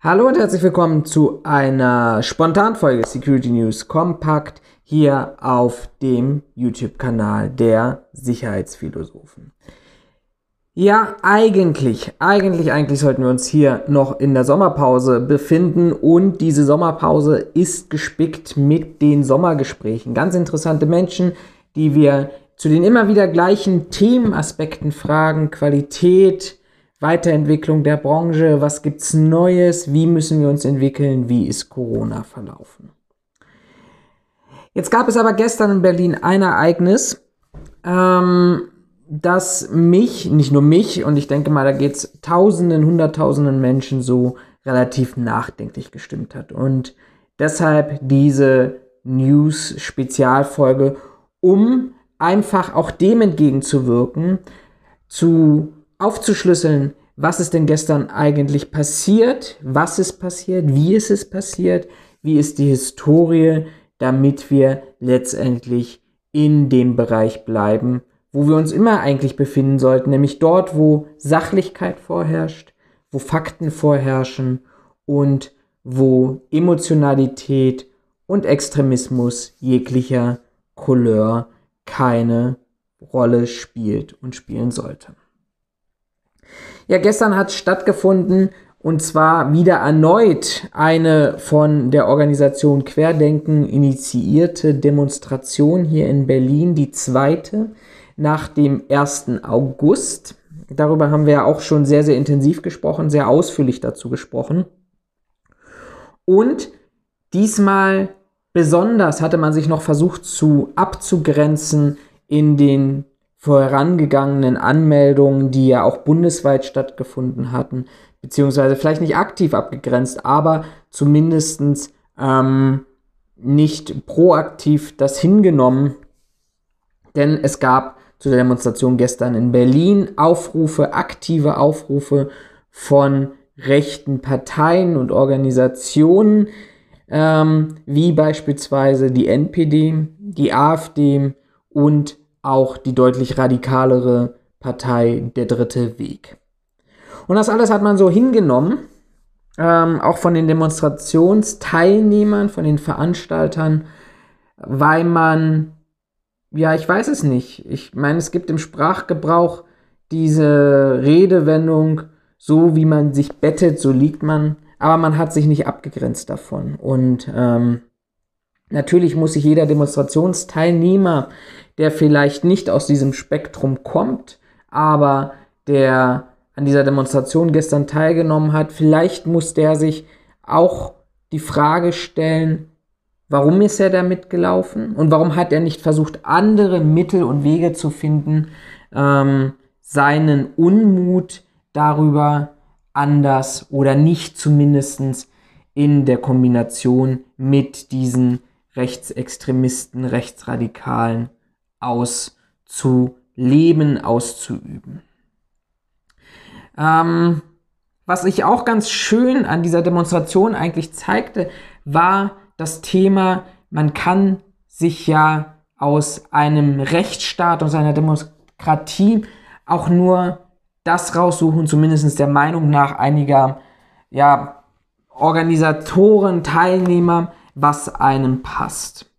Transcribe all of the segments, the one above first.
Hallo und herzlich willkommen zu einer Spontanfolge Security News Kompakt hier auf dem YouTube-Kanal der Sicherheitsphilosophen. Ja, eigentlich, eigentlich, eigentlich sollten wir uns hier noch in der Sommerpause befinden und diese Sommerpause ist gespickt mit den Sommergesprächen. Ganz interessante Menschen, die wir zu den immer wieder gleichen Themenaspekten fragen, Qualität, Weiterentwicklung der Branche, was gibt's Neues, wie müssen wir uns entwickeln, wie ist Corona verlaufen. Jetzt gab es aber gestern in Berlin ein Ereignis, ähm, das mich, nicht nur mich, und ich denke mal, da geht's Tausenden, Hunderttausenden Menschen so relativ nachdenklich gestimmt hat. Und deshalb diese News-Spezialfolge, um einfach auch dem entgegenzuwirken, zu aufzuschlüsseln, was ist denn gestern eigentlich passiert, was ist passiert, wie ist es passiert, wie ist die Historie, damit wir letztendlich in dem Bereich bleiben, wo wir uns immer eigentlich befinden sollten, nämlich dort, wo Sachlichkeit vorherrscht, wo Fakten vorherrschen und wo Emotionalität und Extremismus jeglicher Couleur keine Rolle spielt und spielen sollte. Ja, gestern hat stattgefunden und zwar wieder erneut eine von der Organisation Querdenken initiierte Demonstration hier in Berlin, die zweite nach dem 1. August. Darüber haben wir ja auch schon sehr, sehr intensiv gesprochen, sehr ausführlich dazu gesprochen. Und diesmal besonders hatte man sich noch versucht zu abzugrenzen in den vorangegangenen Anmeldungen, die ja auch bundesweit stattgefunden hatten, beziehungsweise vielleicht nicht aktiv abgegrenzt, aber zumindest ähm, nicht proaktiv das hingenommen, denn es gab zu der Demonstration gestern in Berlin Aufrufe, aktive Aufrufe von rechten Parteien und Organisationen, ähm, wie beispielsweise die NPD, die AfD und auch die deutlich radikalere Partei Der Dritte Weg. Und das alles hat man so hingenommen, ähm, auch von den Demonstrationsteilnehmern, von den Veranstaltern, weil man, ja, ich weiß es nicht. Ich meine, es gibt im Sprachgebrauch diese Redewendung, so wie man sich bettet, so liegt man, aber man hat sich nicht abgegrenzt davon. Und ähm, natürlich muss sich jeder Demonstrationsteilnehmer der vielleicht nicht aus diesem Spektrum kommt, aber der an dieser Demonstration gestern teilgenommen hat, vielleicht muss der sich auch die Frage stellen, warum ist er da mitgelaufen und warum hat er nicht versucht, andere Mittel und Wege zu finden, ähm, seinen Unmut darüber anders oder nicht zumindest in der Kombination mit diesen Rechtsextremisten, Rechtsradikalen auszuleben, auszuüben. Ähm, was ich auch ganz schön an dieser Demonstration eigentlich zeigte, war das Thema, man kann sich ja aus einem Rechtsstaat, aus einer Demokratie auch nur das raussuchen, zumindest der Meinung nach einiger ja, Organisatoren, Teilnehmer, was einem passt.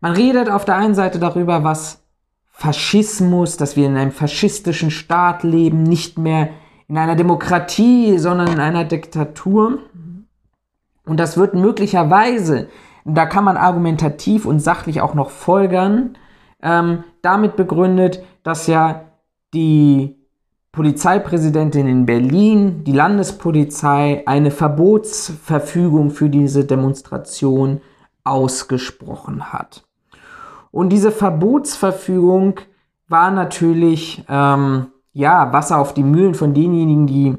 Man redet auf der einen Seite darüber, was Faschismus, dass wir in einem faschistischen Staat leben, nicht mehr in einer Demokratie, sondern in einer Diktatur. Und das wird möglicherweise, da kann man argumentativ und sachlich auch noch folgern, ähm, damit begründet, dass ja die Polizeipräsidentin in Berlin, die Landespolizei, eine Verbotsverfügung für diese Demonstration ausgesprochen hat. Und diese Verbotsverfügung war natürlich ähm, ja Wasser auf die Mühlen von denjenigen, die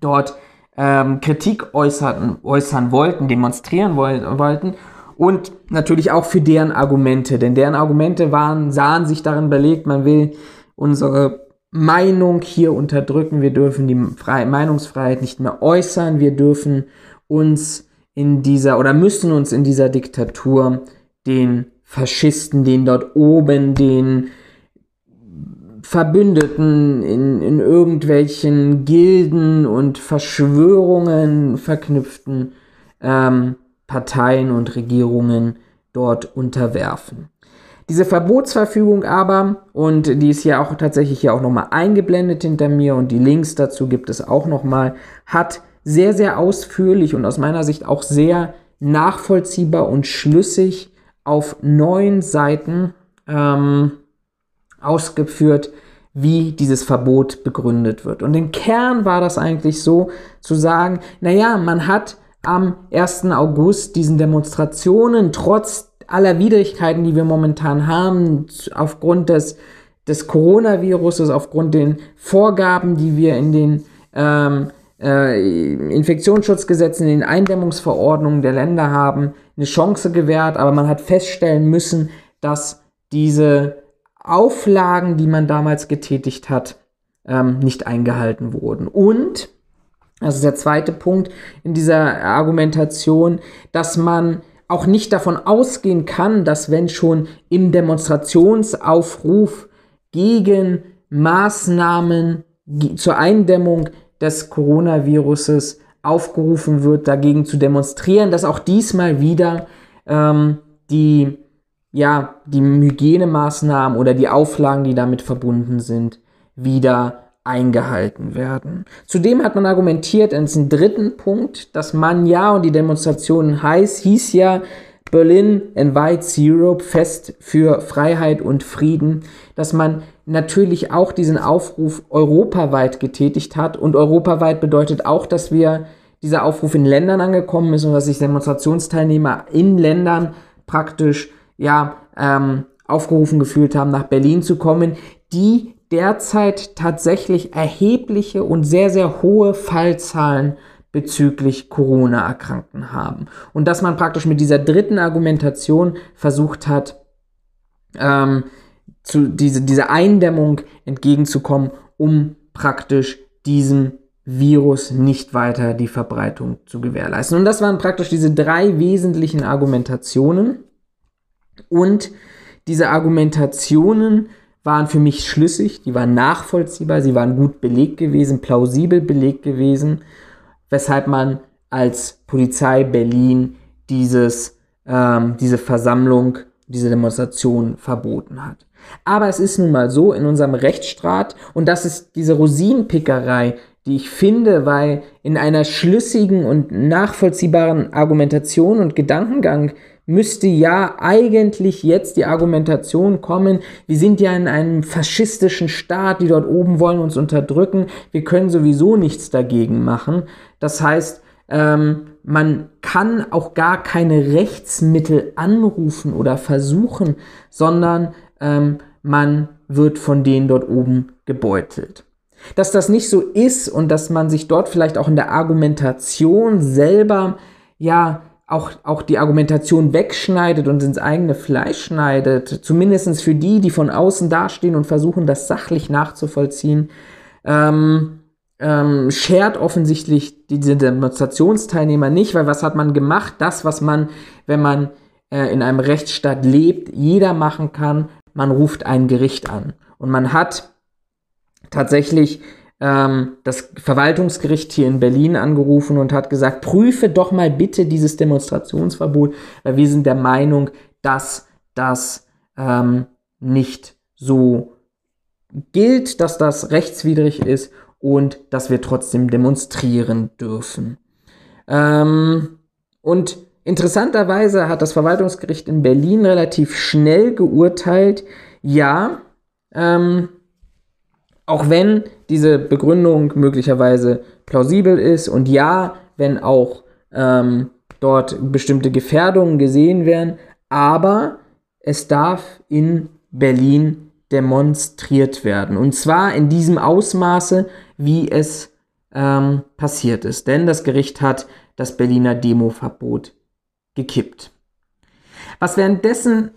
dort ähm, Kritik äußerten, äußern wollten, demonstrieren wollten und natürlich auch für deren Argumente, denn deren Argumente waren, sahen sich darin belegt, man will unsere Meinung hier unterdrücken, wir dürfen die Fre Meinungsfreiheit nicht mehr äußern, wir dürfen uns in dieser oder müssen uns in dieser Diktatur den Faschisten, den dort oben, den Verbündeten, in, in irgendwelchen Gilden und Verschwörungen verknüpften ähm, Parteien und Regierungen dort unterwerfen. Diese Verbotsverfügung aber, und die ist ja auch tatsächlich hier auch nochmal eingeblendet hinter mir und die Links dazu gibt es auch nochmal, hat sehr, sehr ausführlich und aus meiner Sicht auch sehr nachvollziehbar und schlüssig auf neun Seiten ähm, ausgeführt, wie dieses Verbot begründet wird. Und im Kern war das eigentlich so zu sagen, naja, man hat am 1. August diesen Demonstrationen trotz aller Widrigkeiten, die wir momentan haben, aufgrund des, des Coronaviruses, aufgrund den Vorgaben, die wir in den ähm, äh, Infektionsschutzgesetzen, in den Eindämmungsverordnungen der Länder haben, eine Chance gewährt, aber man hat feststellen müssen, dass diese Auflagen, die man damals getätigt hat, ähm, nicht eingehalten wurden. Und, das ist der zweite Punkt in dieser Argumentation, dass man auch nicht davon ausgehen kann, dass wenn schon im Demonstrationsaufruf gegen Maßnahmen zur Eindämmung des Coronaviruses aufgerufen wird, dagegen zu demonstrieren, dass auch diesmal wieder ähm, die, ja, die Hygienemaßnahmen oder die Auflagen, die damit verbunden sind, wieder eingehalten werden. Zudem hat man argumentiert, in diesem dritten Punkt, dass man ja und die Demonstrationen heiß, hieß ja Berlin invites Europe fest für Freiheit und Frieden, dass man natürlich auch diesen Aufruf europaweit getätigt hat und europaweit bedeutet auch, dass wir dieser Aufruf in Ländern angekommen ist und dass sich Demonstrationsteilnehmer in Ländern praktisch ja ähm, aufgerufen gefühlt haben, nach Berlin zu kommen, die derzeit tatsächlich erhebliche und sehr, sehr hohe Fallzahlen bezüglich Corona-Erkrankten haben. Und dass man praktisch mit dieser dritten Argumentation versucht hat, ähm, zu diese, dieser Eindämmung entgegenzukommen, um praktisch diesem Virus nicht weiter die Verbreitung zu gewährleisten. Und das waren praktisch diese drei wesentlichen Argumentationen. Und diese Argumentationen waren für mich schlüssig, die waren nachvollziehbar, sie waren gut belegt gewesen, plausibel belegt gewesen, weshalb man als Polizei Berlin dieses, ähm, diese Versammlung, diese Demonstration verboten hat. Aber es ist nun mal so in unserem Rechtsstaat, und das ist diese Rosinenpickerei, die ich finde, weil in einer schlüssigen und nachvollziehbaren Argumentation und Gedankengang müsste ja eigentlich jetzt die Argumentation kommen, wir sind ja in einem faschistischen Staat, die dort oben wollen uns unterdrücken, wir können sowieso nichts dagegen machen. Das heißt, ähm, man kann auch gar keine Rechtsmittel anrufen oder versuchen, sondern ähm, man wird von denen dort oben gebeutelt. Dass das nicht so ist und dass man sich dort vielleicht auch in der Argumentation selber ja auch, auch die Argumentation wegschneidet und ins eigene Fleisch schneidet, zumindest für die, die von außen dastehen und versuchen, das sachlich nachzuvollziehen, ähm, ähm, schert offensichtlich diese Demonstrationsteilnehmer nicht, weil was hat man gemacht? Das, was man, wenn man äh, in einem Rechtsstaat lebt, jeder machen kann, man ruft ein Gericht an. Und man hat tatsächlich das Verwaltungsgericht hier in Berlin angerufen und hat gesagt, prüfe doch mal bitte dieses Demonstrationsverbot, weil wir sind der Meinung, dass das ähm, nicht so gilt, dass das rechtswidrig ist und dass wir trotzdem demonstrieren dürfen. Ähm, und interessanterweise hat das Verwaltungsgericht in Berlin relativ schnell geurteilt, ja, ähm, auch wenn diese Begründung möglicherweise plausibel ist und ja, wenn auch ähm, dort bestimmte Gefährdungen gesehen werden, aber es darf in Berlin demonstriert werden. Und zwar in diesem Ausmaße, wie es ähm, passiert ist. Denn das Gericht hat das Berliner Demoverbot gekippt. Was währenddessen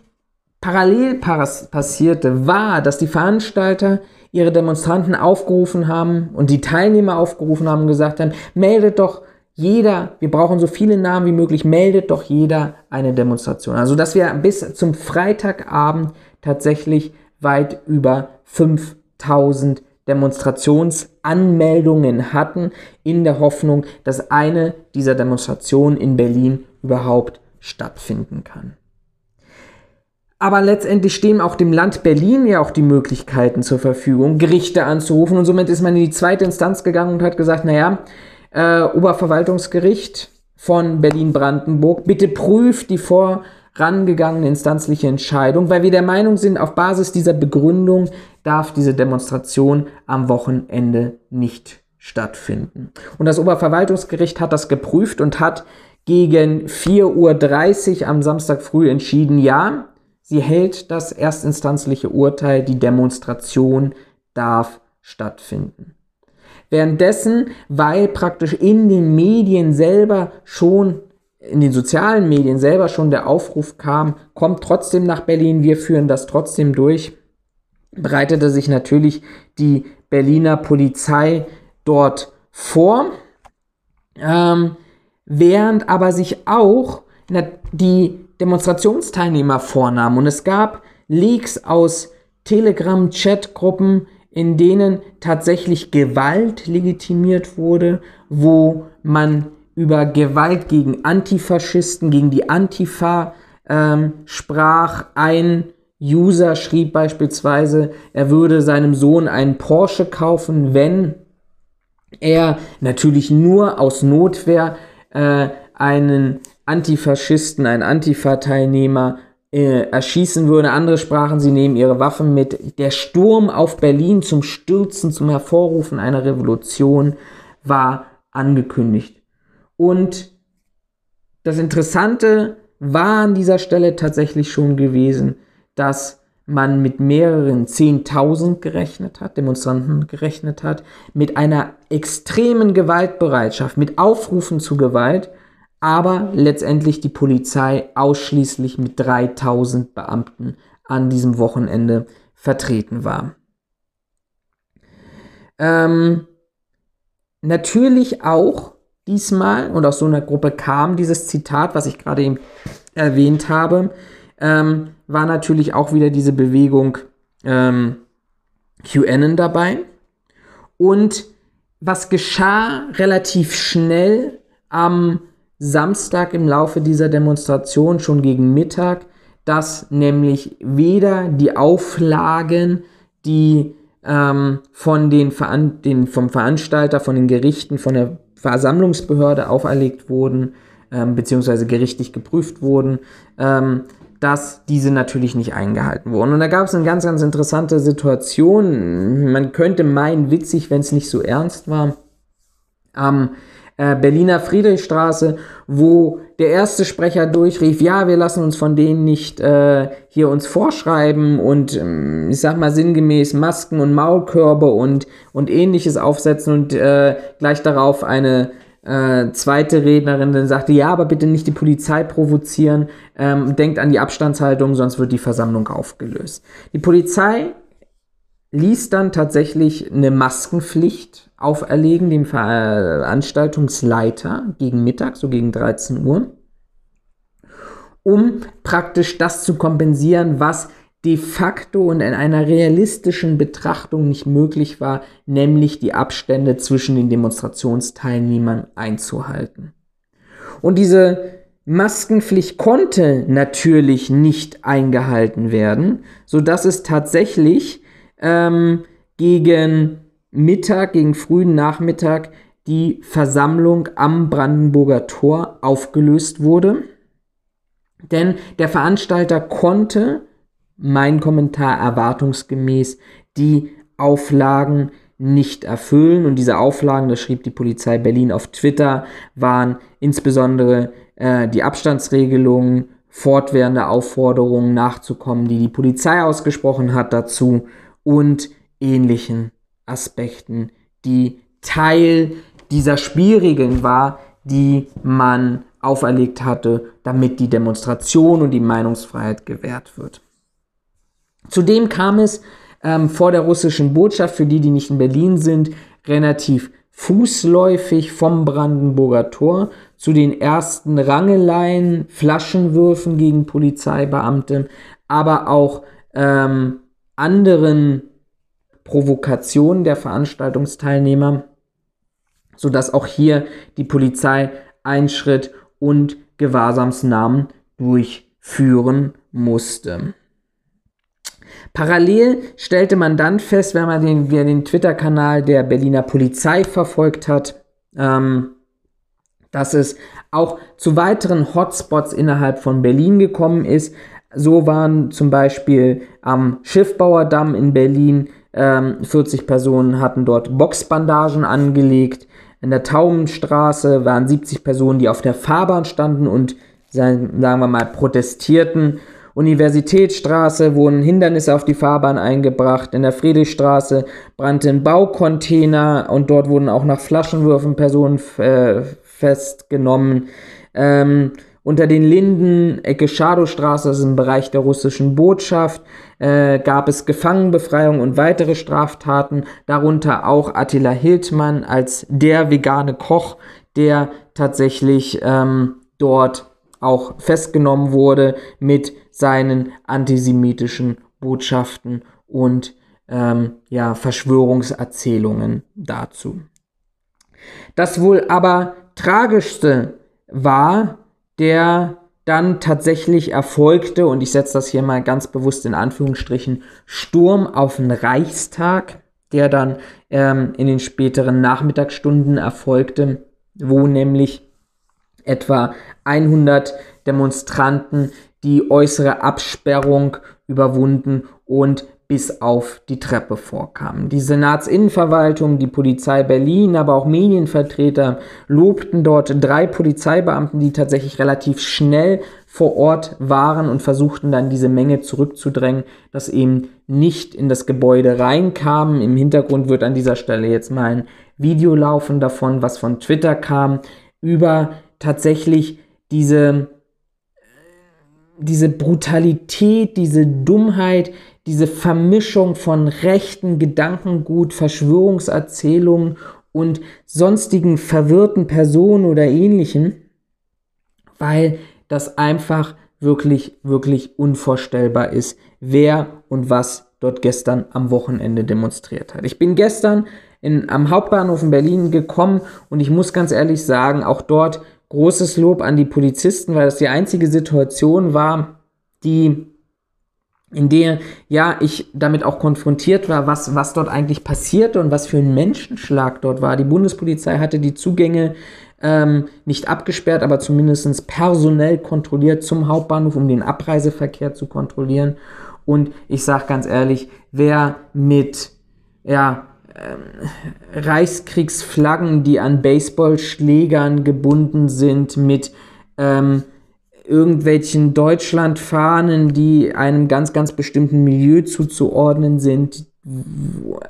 parallel passierte, war, dass die Veranstalter ihre Demonstranten aufgerufen haben und die Teilnehmer aufgerufen haben und gesagt haben, meldet doch jeder, wir brauchen so viele Namen wie möglich, meldet doch jeder eine Demonstration. Also dass wir bis zum Freitagabend tatsächlich weit über 5000 1000 Demonstrationsanmeldungen hatten, in der Hoffnung, dass eine dieser Demonstrationen in Berlin überhaupt stattfinden kann. Aber letztendlich stehen auch dem Land Berlin ja auch die Möglichkeiten zur Verfügung, Gerichte anzurufen. Und somit ist man in die zweite Instanz gegangen und hat gesagt, naja, äh, Oberverwaltungsgericht von Berlin-Brandenburg, bitte prüft die vorangegangene instanzliche Entscheidung, weil wir der Meinung sind, auf Basis dieser Begründung darf diese Demonstration am Wochenende nicht stattfinden. Und das Oberverwaltungsgericht hat das geprüft und hat gegen 4.30 Uhr am Samstag früh entschieden, ja, Sie hält das erstinstanzliche Urteil, die Demonstration darf stattfinden. Währenddessen, weil praktisch in den Medien selber schon, in den sozialen Medien selber schon der Aufruf kam, kommt trotzdem nach Berlin, wir führen das trotzdem durch, bereitete sich natürlich die Berliner Polizei dort vor, ähm, während aber sich auch die Demonstrationsteilnehmer vornahmen. Und es gab Leaks aus Telegram-Chatgruppen, in denen tatsächlich Gewalt legitimiert wurde, wo man über Gewalt gegen Antifaschisten, gegen die Antifa ähm, sprach. Ein User schrieb beispielsweise, er würde seinem Sohn einen Porsche kaufen, wenn er natürlich nur aus Notwehr äh, einen Antifaschisten, einen Antifa-Teilnehmer äh, erschießen würde. Andere sprachen, sie nehmen ihre Waffen mit. Der Sturm auf Berlin zum Stürzen, zum Hervorrufen einer Revolution war angekündigt. Und das Interessante war an dieser Stelle tatsächlich schon gewesen, dass man mit mehreren 10.000 gerechnet hat, Demonstranten gerechnet hat, mit einer extremen Gewaltbereitschaft, mit Aufrufen zu Gewalt aber letztendlich die Polizei ausschließlich mit 3000 Beamten an diesem Wochenende vertreten war. Ähm, natürlich auch diesmal, und aus so einer Gruppe kam dieses Zitat, was ich gerade eben erwähnt habe, ähm, war natürlich auch wieder diese Bewegung ähm, QAnon dabei. Und was geschah relativ schnell am Samstag im Laufe dieser Demonstration schon gegen Mittag, dass nämlich weder die Auflagen, die ähm, von den, Veran den, vom Veranstalter, von den Gerichten, von der Versammlungsbehörde auferlegt wurden, ähm, beziehungsweise gerichtlich geprüft wurden, ähm, dass diese natürlich nicht eingehalten wurden. Und da gab es eine ganz, ganz interessante Situation. Man könnte meinen, witzig, wenn es nicht so ernst war. Am äh, Berliner Friedrichstraße, wo der erste Sprecher durchrief, ja, wir lassen uns von denen nicht äh, hier uns vorschreiben und ähm, ich sag mal sinngemäß Masken und Maulkörbe und, und ähnliches aufsetzen und äh, gleich darauf eine äh, zweite Rednerin dann sagte, ja, aber bitte nicht die Polizei provozieren, ähm, denkt an die Abstandshaltung, sonst wird die Versammlung aufgelöst. Die Polizei ließ dann tatsächlich eine Maskenpflicht auferlegen, dem Veranstaltungsleiter gegen Mittag, so gegen 13 Uhr, um praktisch das zu kompensieren, was de facto und in einer realistischen Betrachtung nicht möglich war, nämlich die Abstände zwischen den Demonstrationsteilnehmern einzuhalten. Und diese Maskenpflicht konnte natürlich nicht eingehalten werden, so dass es tatsächlich ähm, gegen Mittag, gegen frühen Nachmittag die Versammlung am Brandenburger Tor aufgelöst wurde. Denn der Veranstalter konnte, mein Kommentar erwartungsgemäß, die Auflagen nicht erfüllen. Und diese Auflagen, das schrieb die Polizei Berlin auf Twitter, waren insbesondere äh, die Abstandsregelungen, fortwährende Aufforderungen nachzukommen, die die Polizei ausgesprochen hat dazu und ähnlichen Aspekten, die Teil dieser Spielregeln war, die man auferlegt hatte, damit die Demonstration und die Meinungsfreiheit gewährt wird. Zudem kam es ähm, vor der russischen Botschaft, für die, die nicht in Berlin sind, relativ fußläufig vom Brandenburger Tor zu den ersten Rangeleien, Flaschenwürfen gegen Polizeibeamte, aber auch ähm, anderen Provokation der Veranstaltungsteilnehmer, sodass auch hier die Polizei Einschritt und Gewahrsamsnahmen durchführen musste. Parallel stellte man dann fest, wenn man den, den Twitter-Kanal der Berliner Polizei verfolgt hat, ähm, dass es auch zu weiteren Hotspots innerhalb von Berlin gekommen ist. So waren zum Beispiel am Schiffbauerdamm in Berlin ähm, 40 Personen hatten dort Boxbandagen angelegt. In der Taubenstraße waren 70 Personen, die auf der Fahrbahn standen und sagen wir mal protestierten. Universitätsstraße wurden Hindernisse auf die Fahrbahn eingebracht. In der Friedrichstraße brannte ein Baucontainer und dort wurden auch nach Flaschenwürfen Personen äh, festgenommen. Ähm, unter den Linden, Ecke Schadowstraße, das ist im Bereich der russischen Botschaft, äh, gab es Gefangenenbefreiung und weitere Straftaten, darunter auch Attila Hildmann als der vegane Koch, der tatsächlich ähm, dort auch festgenommen wurde mit seinen antisemitischen Botschaften und ähm, ja, Verschwörungserzählungen dazu. Das wohl aber tragischste war der dann tatsächlich erfolgte, und ich setze das hier mal ganz bewusst in Anführungsstrichen, Sturm auf den Reichstag, der dann ähm, in den späteren Nachmittagsstunden erfolgte, wo nämlich etwa 100 Demonstranten die äußere Absperrung überwunden und bis auf die Treppe vorkamen. Die Senatsinnenverwaltung, die Polizei Berlin, aber auch Medienvertreter lobten dort drei Polizeibeamten, die tatsächlich relativ schnell vor Ort waren und versuchten dann diese Menge zurückzudrängen, dass eben nicht in das Gebäude reinkamen. Im Hintergrund wird an dieser Stelle jetzt mal ein Video laufen davon, was von Twitter kam, über tatsächlich diese diese Brutalität, diese Dummheit, diese Vermischung von rechten Gedankengut, Verschwörungserzählungen und sonstigen verwirrten Personen oder ähnlichen, weil das einfach wirklich, wirklich unvorstellbar ist, wer und was dort gestern am Wochenende demonstriert hat. Ich bin gestern in, am Hauptbahnhof in Berlin gekommen und ich muss ganz ehrlich sagen, auch dort großes Lob an die Polizisten, weil das die einzige Situation war, die in der ja ich damit auch konfrontiert war, was, was dort eigentlich passierte und was für ein Menschenschlag dort war. Die Bundespolizei hatte die Zugänge ähm, nicht abgesperrt, aber zumindest personell kontrolliert zum Hauptbahnhof, um den Abreiseverkehr zu kontrollieren. Und ich sage ganz ehrlich, wer mit ja, ähm, Reichskriegsflaggen, die an Baseballschlägern gebunden sind, mit ähm, irgendwelchen Deutschlandfahnen, die einem ganz, ganz bestimmten Milieu zuzuordnen sind,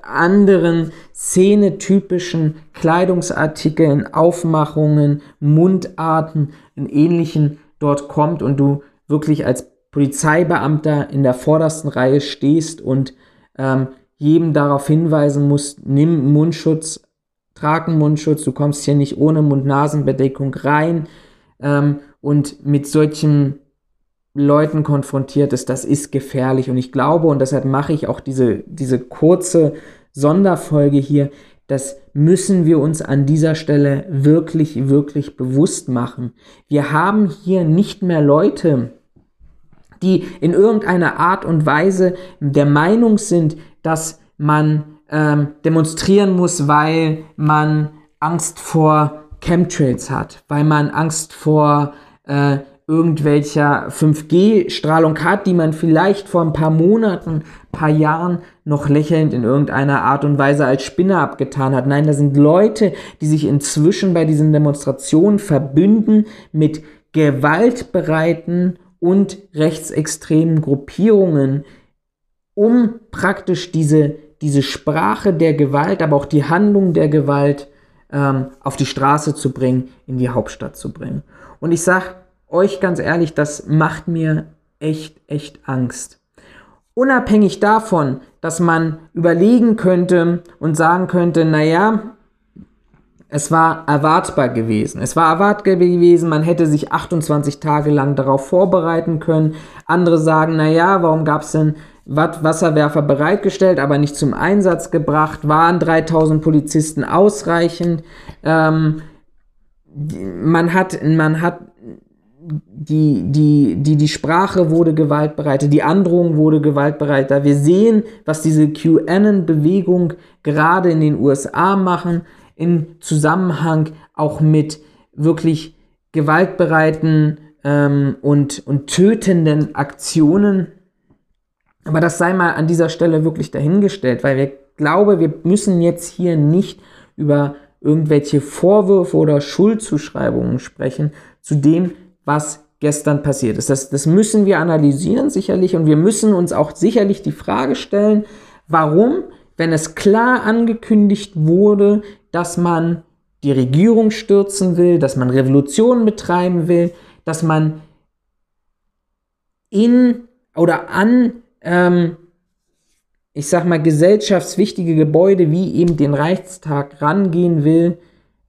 anderen szenetypischen Kleidungsartikeln, Aufmachungen, Mundarten, in ähnlichen dort kommt und du wirklich als Polizeibeamter in der vordersten Reihe stehst und ähm, jedem darauf hinweisen musst, nimm Mundschutz, trag einen Mundschutz, du kommst hier nicht ohne Mund-Nasen-Bedeckung rein ähm, und mit solchen Leuten konfrontiert ist, das ist gefährlich und ich glaube und deshalb mache ich auch diese, diese kurze Sonderfolge hier, das müssen wir uns an dieser Stelle wirklich, wirklich bewusst machen. Wir haben hier nicht mehr Leute, die in irgendeiner Art und Weise der Meinung sind, dass man ähm, demonstrieren muss, weil man Angst vor Chemtrails hat, weil man Angst vor äh, irgendwelcher 5G-Strahlung hat, die man vielleicht vor ein paar Monaten, paar Jahren noch lächelnd in irgendeiner Art und Weise als Spinne abgetan hat. Nein, da sind Leute, die sich inzwischen bei diesen Demonstrationen verbünden mit gewaltbereiten und rechtsextremen Gruppierungen, um praktisch diese, diese Sprache der Gewalt, aber auch die Handlung der Gewalt ähm, auf die Straße zu bringen, in die Hauptstadt zu bringen. Und ich sage euch ganz ehrlich, das macht mir echt, echt Angst. Unabhängig davon, dass man überlegen könnte und sagen könnte, naja, es war erwartbar gewesen. Es war erwartbar gewesen, man hätte sich 28 Tage lang darauf vorbereiten können. Andere sagen, naja, warum gab es denn Wasserwerfer bereitgestellt, aber nicht zum Einsatz gebracht. Waren 3000 Polizisten ausreichend? Ähm, man hat, man hat die, die, die, die Sprache wurde gewaltbereitet, die Androhung wurde gewaltbereiter. Wir sehen, was diese QAnon-Bewegung gerade in den USA machen, in Zusammenhang auch mit wirklich gewaltbereiten ähm, und, und tötenden Aktionen. Aber das sei mal an dieser Stelle wirklich dahingestellt, weil wir glaube, wir müssen jetzt hier nicht über irgendwelche Vorwürfe oder Schuldzuschreibungen sprechen zu dem, was gestern passiert ist. Das, das müssen wir analysieren sicherlich und wir müssen uns auch sicherlich die Frage stellen, warum, wenn es klar angekündigt wurde, dass man die Regierung stürzen will, dass man Revolutionen betreiben will, dass man in oder an, ähm, ich sag mal, gesellschaftswichtige Gebäude wie eben den Reichstag rangehen will,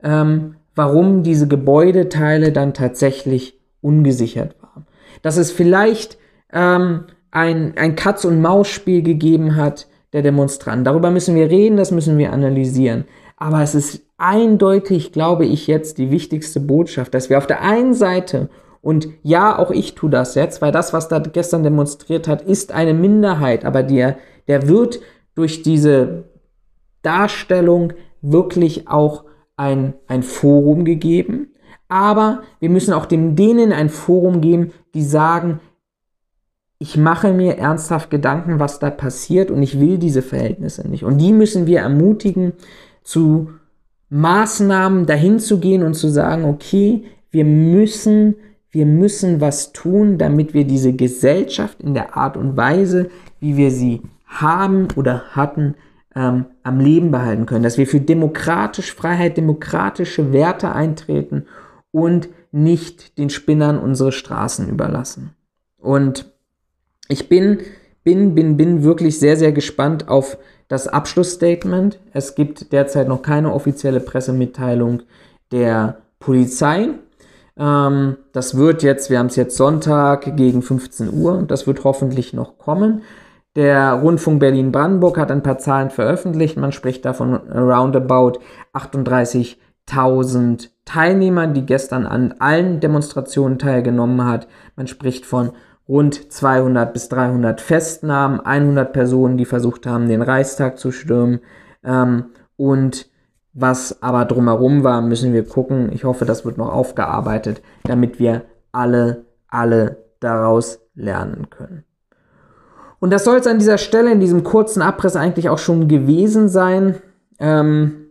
ähm, warum diese Gebäudeteile dann tatsächlich ungesichert waren. Dass es vielleicht ähm, ein, ein Katz-und-Maus-Spiel gegeben hat der Demonstranten. Darüber müssen wir reden, das müssen wir analysieren. Aber es ist eindeutig, glaube ich, jetzt die wichtigste Botschaft, dass wir auf der einen Seite und ja, auch ich tue das jetzt, weil das, was da gestern demonstriert hat, ist eine Minderheit, aber der, der wird durch diese Darstellung wirklich auch ein, ein Forum gegeben. Aber wir müssen auch dem, denen ein Forum geben, die sagen, ich mache mir ernsthaft Gedanken, was da passiert und ich will diese Verhältnisse nicht. Und die müssen wir ermutigen, zu Maßnahmen dahin zu gehen und zu sagen, okay, wir müssen wir müssen was tun, damit wir diese Gesellschaft in der Art und Weise, wie wir sie haben oder hatten, ähm, am Leben behalten können. Dass wir für demokratische Freiheit, demokratische Werte eintreten und nicht den Spinnern unsere Straßen überlassen. Und ich bin, bin, bin, bin wirklich sehr, sehr gespannt auf das Abschlussstatement. Es gibt derzeit noch keine offizielle Pressemitteilung der Polizei. Ähm, das wird jetzt, wir haben es jetzt Sonntag gegen 15 Uhr, das wird hoffentlich noch kommen. Der Rundfunk Berlin-Brandenburg hat ein paar Zahlen veröffentlicht. Man spricht davon roundabout 38.000 Teilnehmern, die gestern an allen Demonstrationen teilgenommen hat. Man spricht von rund 200 bis 300 Festnahmen, 100 Personen, die versucht haben, den Reichstag zu stürmen ähm, und was aber drumherum war, müssen wir gucken. Ich hoffe, das wird noch aufgearbeitet, damit wir alle, alle daraus lernen können. Und das soll es an dieser Stelle in diesem kurzen Abriss eigentlich auch schon gewesen sein. Ähm,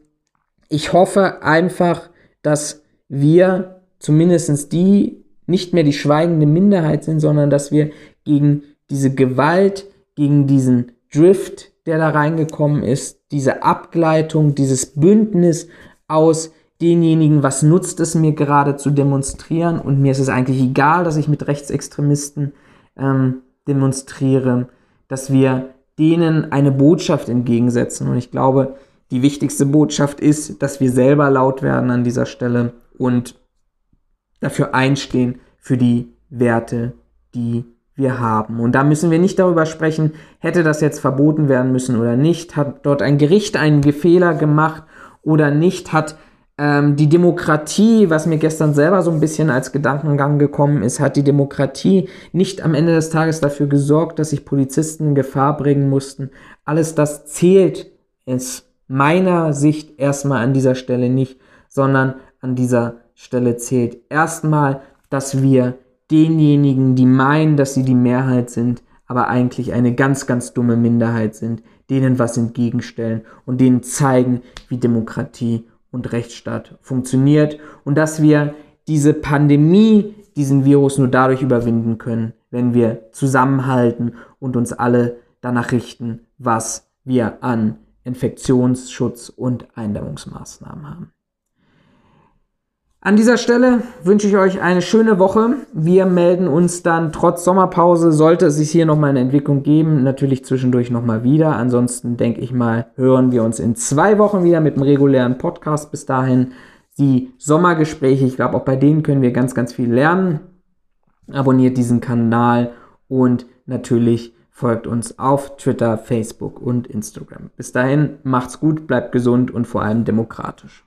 ich hoffe einfach, dass wir zumindest die nicht mehr die schweigende Minderheit sind, sondern dass wir gegen diese Gewalt, gegen diesen Drift, der da reingekommen ist, diese Abgleitung, dieses Bündnis aus denjenigen, was nutzt es mir gerade zu demonstrieren und mir ist es eigentlich egal, dass ich mit Rechtsextremisten ähm, demonstriere, dass wir denen eine Botschaft entgegensetzen. Und ich glaube, die wichtigste Botschaft ist, dass wir selber laut werden an dieser Stelle und dafür einstehen für die Werte, die wir haben. Und da müssen wir nicht darüber sprechen, hätte das jetzt verboten werden müssen oder nicht, hat dort ein Gericht einen Fehler gemacht oder nicht, hat ähm, die Demokratie, was mir gestern selber so ein bisschen als Gedankengang gekommen ist, hat die Demokratie nicht am Ende des Tages dafür gesorgt, dass sich Polizisten in Gefahr bringen mussten. Alles das zählt aus meiner Sicht erstmal an dieser Stelle nicht, sondern an dieser Stelle zählt erstmal, dass wir denjenigen, die meinen, dass sie die Mehrheit sind, aber eigentlich eine ganz, ganz dumme Minderheit sind, denen was entgegenstellen und denen zeigen, wie Demokratie und Rechtsstaat funktioniert und dass wir diese Pandemie, diesen Virus nur dadurch überwinden können, wenn wir zusammenhalten und uns alle danach richten, was wir an Infektionsschutz und Eindämmungsmaßnahmen haben. An dieser Stelle wünsche ich euch eine schöne Woche. Wir melden uns dann trotz Sommerpause, sollte es sich hier nochmal eine Entwicklung geben, natürlich zwischendurch nochmal wieder. Ansonsten denke ich mal, hören wir uns in zwei Wochen wieder mit einem regulären Podcast. Bis dahin die Sommergespräche. Ich glaube, auch bei denen können wir ganz, ganz viel lernen. Abonniert diesen Kanal und natürlich folgt uns auf Twitter, Facebook und Instagram. Bis dahin, macht's gut, bleibt gesund und vor allem demokratisch.